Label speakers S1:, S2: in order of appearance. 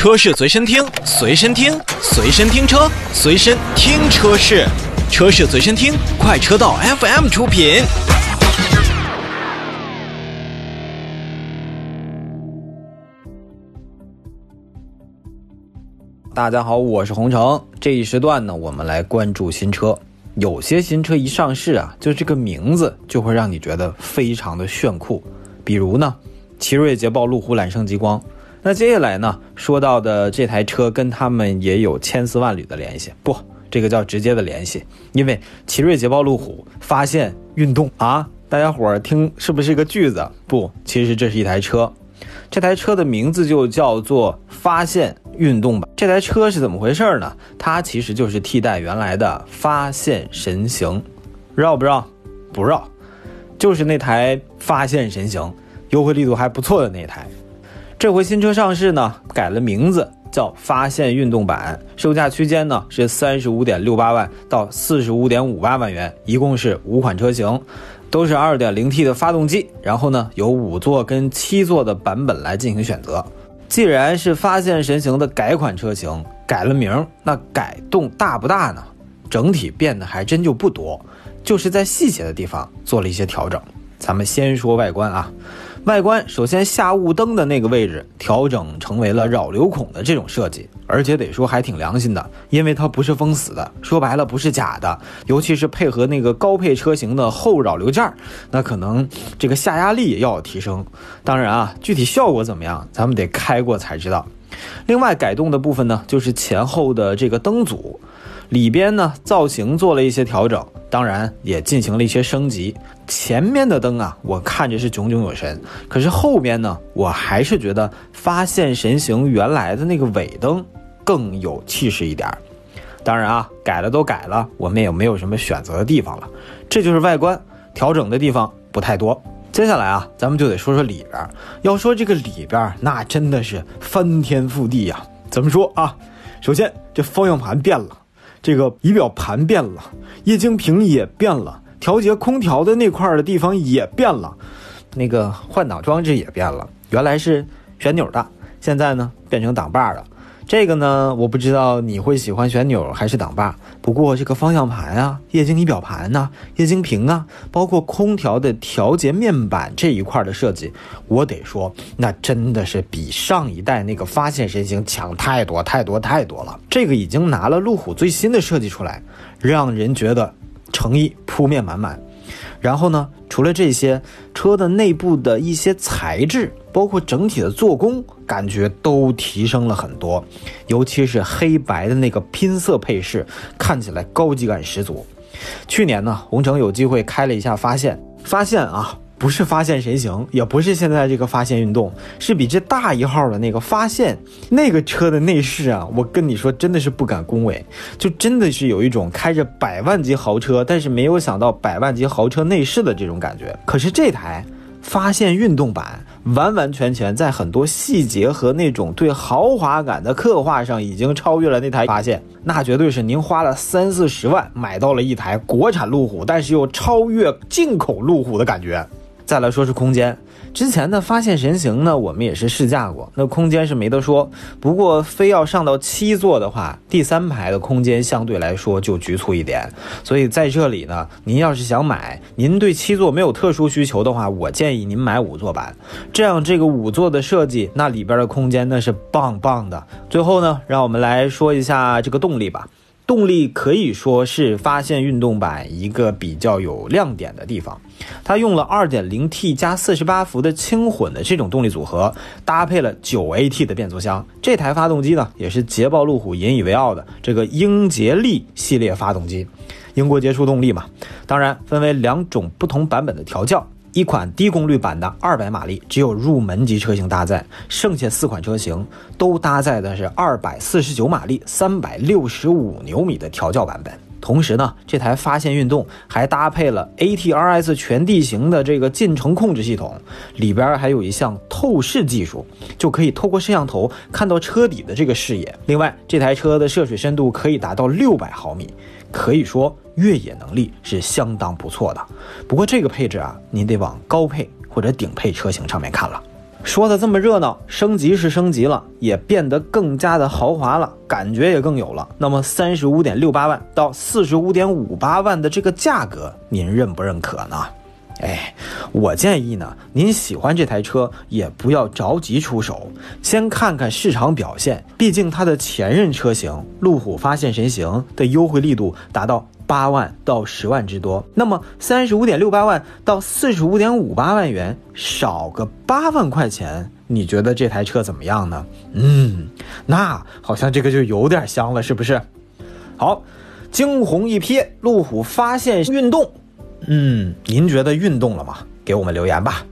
S1: 车市随身听，随身听，随身听车，随身听车市，车市随身听，快车道 FM 出品。
S2: 大家好，我是洪城。这一时段呢，我们来关注新车。有些新车一上市啊，就这个名字就会让你觉得非常的炫酷。比如呢，奇瑞捷豹路虎揽胜极光。那接下来呢，说到的这台车跟他们也有千丝万缕的联系，不，这个叫直接的联系，因为奇瑞捷豹路虎发现运动啊，大家伙儿听是不是一个句子？不，其实这是一台车，这台车的名字就叫做发现运动版。这台车是怎么回事呢？它其实就是替代原来的发现神行，绕不绕？不绕，就是那台发现神行，优惠力度还不错的那台。这回新车上市呢，改了名字叫发现运动版，售价区间呢是三十五点六八万到四十五点五八万元，一共是五款车型，都是二点零 T 的发动机，然后呢有五座跟七座的版本来进行选择。既然是发现神行的改款车型，改了名，那改动大不大呢？整体变得还真就不多，就是在细节的地方做了一些调整。咱们先说外观啊。外观首先下雾灯的那个位置调整成为了扰流孔的这种设计，而且得说还挺良心的，因为它不是封死的，说白了不是假的。尤其是配合那个高配车型的后扰流件儿，那可能这个下压力也要有提升。当然啊，具体效果怎么样，咱们得开过才知道。另外改动的部分呢，就是前后的这个灯组。里边呢，造型做了一些调整，当然也进行了一些升级。前面的灯啊，我看着是炯炯有神，可是后边呢，我还是觉得发现神行原来的那个尾灯更有气势一点。当然啊，改了都改了，我们也没有什么选择的地方了。这就是外观调整的地方不太多。接下来啊，咱们就得说说里边。要说这个里边，那真的是翻天覆地呀。怎么说啊？首先这方向盘变了。这个仪表盘变了，液晶屏也变了，调节空调的那块的地方也变了，那个换挡装置也变了，原来是旋钮的，现在呢变成挡把的。这个呢，我不知道你会喜欢旋钮还是挡把。不过这个方向盘啊、液晶仪表盘呐、液晶屏啊，包括空调的调节面板这一块的设计，我得说，那真的是比上一代那个发现神行强太多太多太多了。这个已经拿了路虎最新的设计出来，让人觉得诚意扑面满满。然后呢，除了这些，车的内部的一些材质。包括整体的做工，感觉都提升了很多，尤其是黑白的那个拼色配饰，看起来高级感十足。去年呢，红城有机会开了一下发现，发现啊，不是发现神行，也不是现在这个发现运动，是比这大一号的那个发现那个车的内饰啊，我跟你说，真的是不敢恭维，就真的是有一种开着百万级豪车，但是没有想到百万级豪车内饰的这种感觉。可是这台。发现运动版完完全全在很多细节和那种对豪华感的刻画上，已经超越了那台发现。那绝对是您花了三四十万买到了一台国产路虎，但是又超越进口路虎的感觉。再来说是空间。之前的发现神行呢，我们也是试驾过，那空间是没得说。不过非要上到七座的话，第三排的空间相对来说就局促一点。所以在这里呢，您要是想买，您对七座没有特殊需求的话，我建议您买五座版。这样这个五座的设计，那里边的空间那是棒棒的。最后呢，让我们来说一下这个动力吧。动力可以说是发现运动版一个比较有亮点的地方，它用了 2.0T 加48伏的轻混的这种动力组合，搭配了 9AT 的变速箱。这台发动机呢，也是捷豹路虎引以为傲的这个英杰利系列发动机，英国杰出动力嘛。当然，分为两种不同版本的调教。一款低功率版的二百马力，只有入门级车型搭载，剩下四款车型都搭载的是二百四十九马力、三百六十五牛米的调教版本。同时呢，这台发现运动还搭配了 ATRS 全地形的这个进程控制系统，里边还有一项透视技术，就可以透过摄像头看到车底的这个视野。另外，这台车的涉水深度可以达到六百毫米。可以说越野能力是相当不错的，不过这个配置啊，您得往高配或者顶配车型上面看了。说的这么热闹，升级是升级了，也变得更加的豪华了，感觉也更有了。那么三十五点六八万到四十五点五八万的这个价格，您认不认可呢？哎，我建议呢，您喜欢这台车也不要着急出手，先看看市场表现。毕竟它的前任车型路虎发现神行的优惠力度达到八万到十万之多，那么三十五点六八万到四十五点五八万元，少个八万块钱，你觉得这台车怎么样呢？嗯，那好像这个就有点香了，是不是？好，惊鸿一瞥，路虎发现运动。嗯，您觉得运动了吗？给我们留言吧。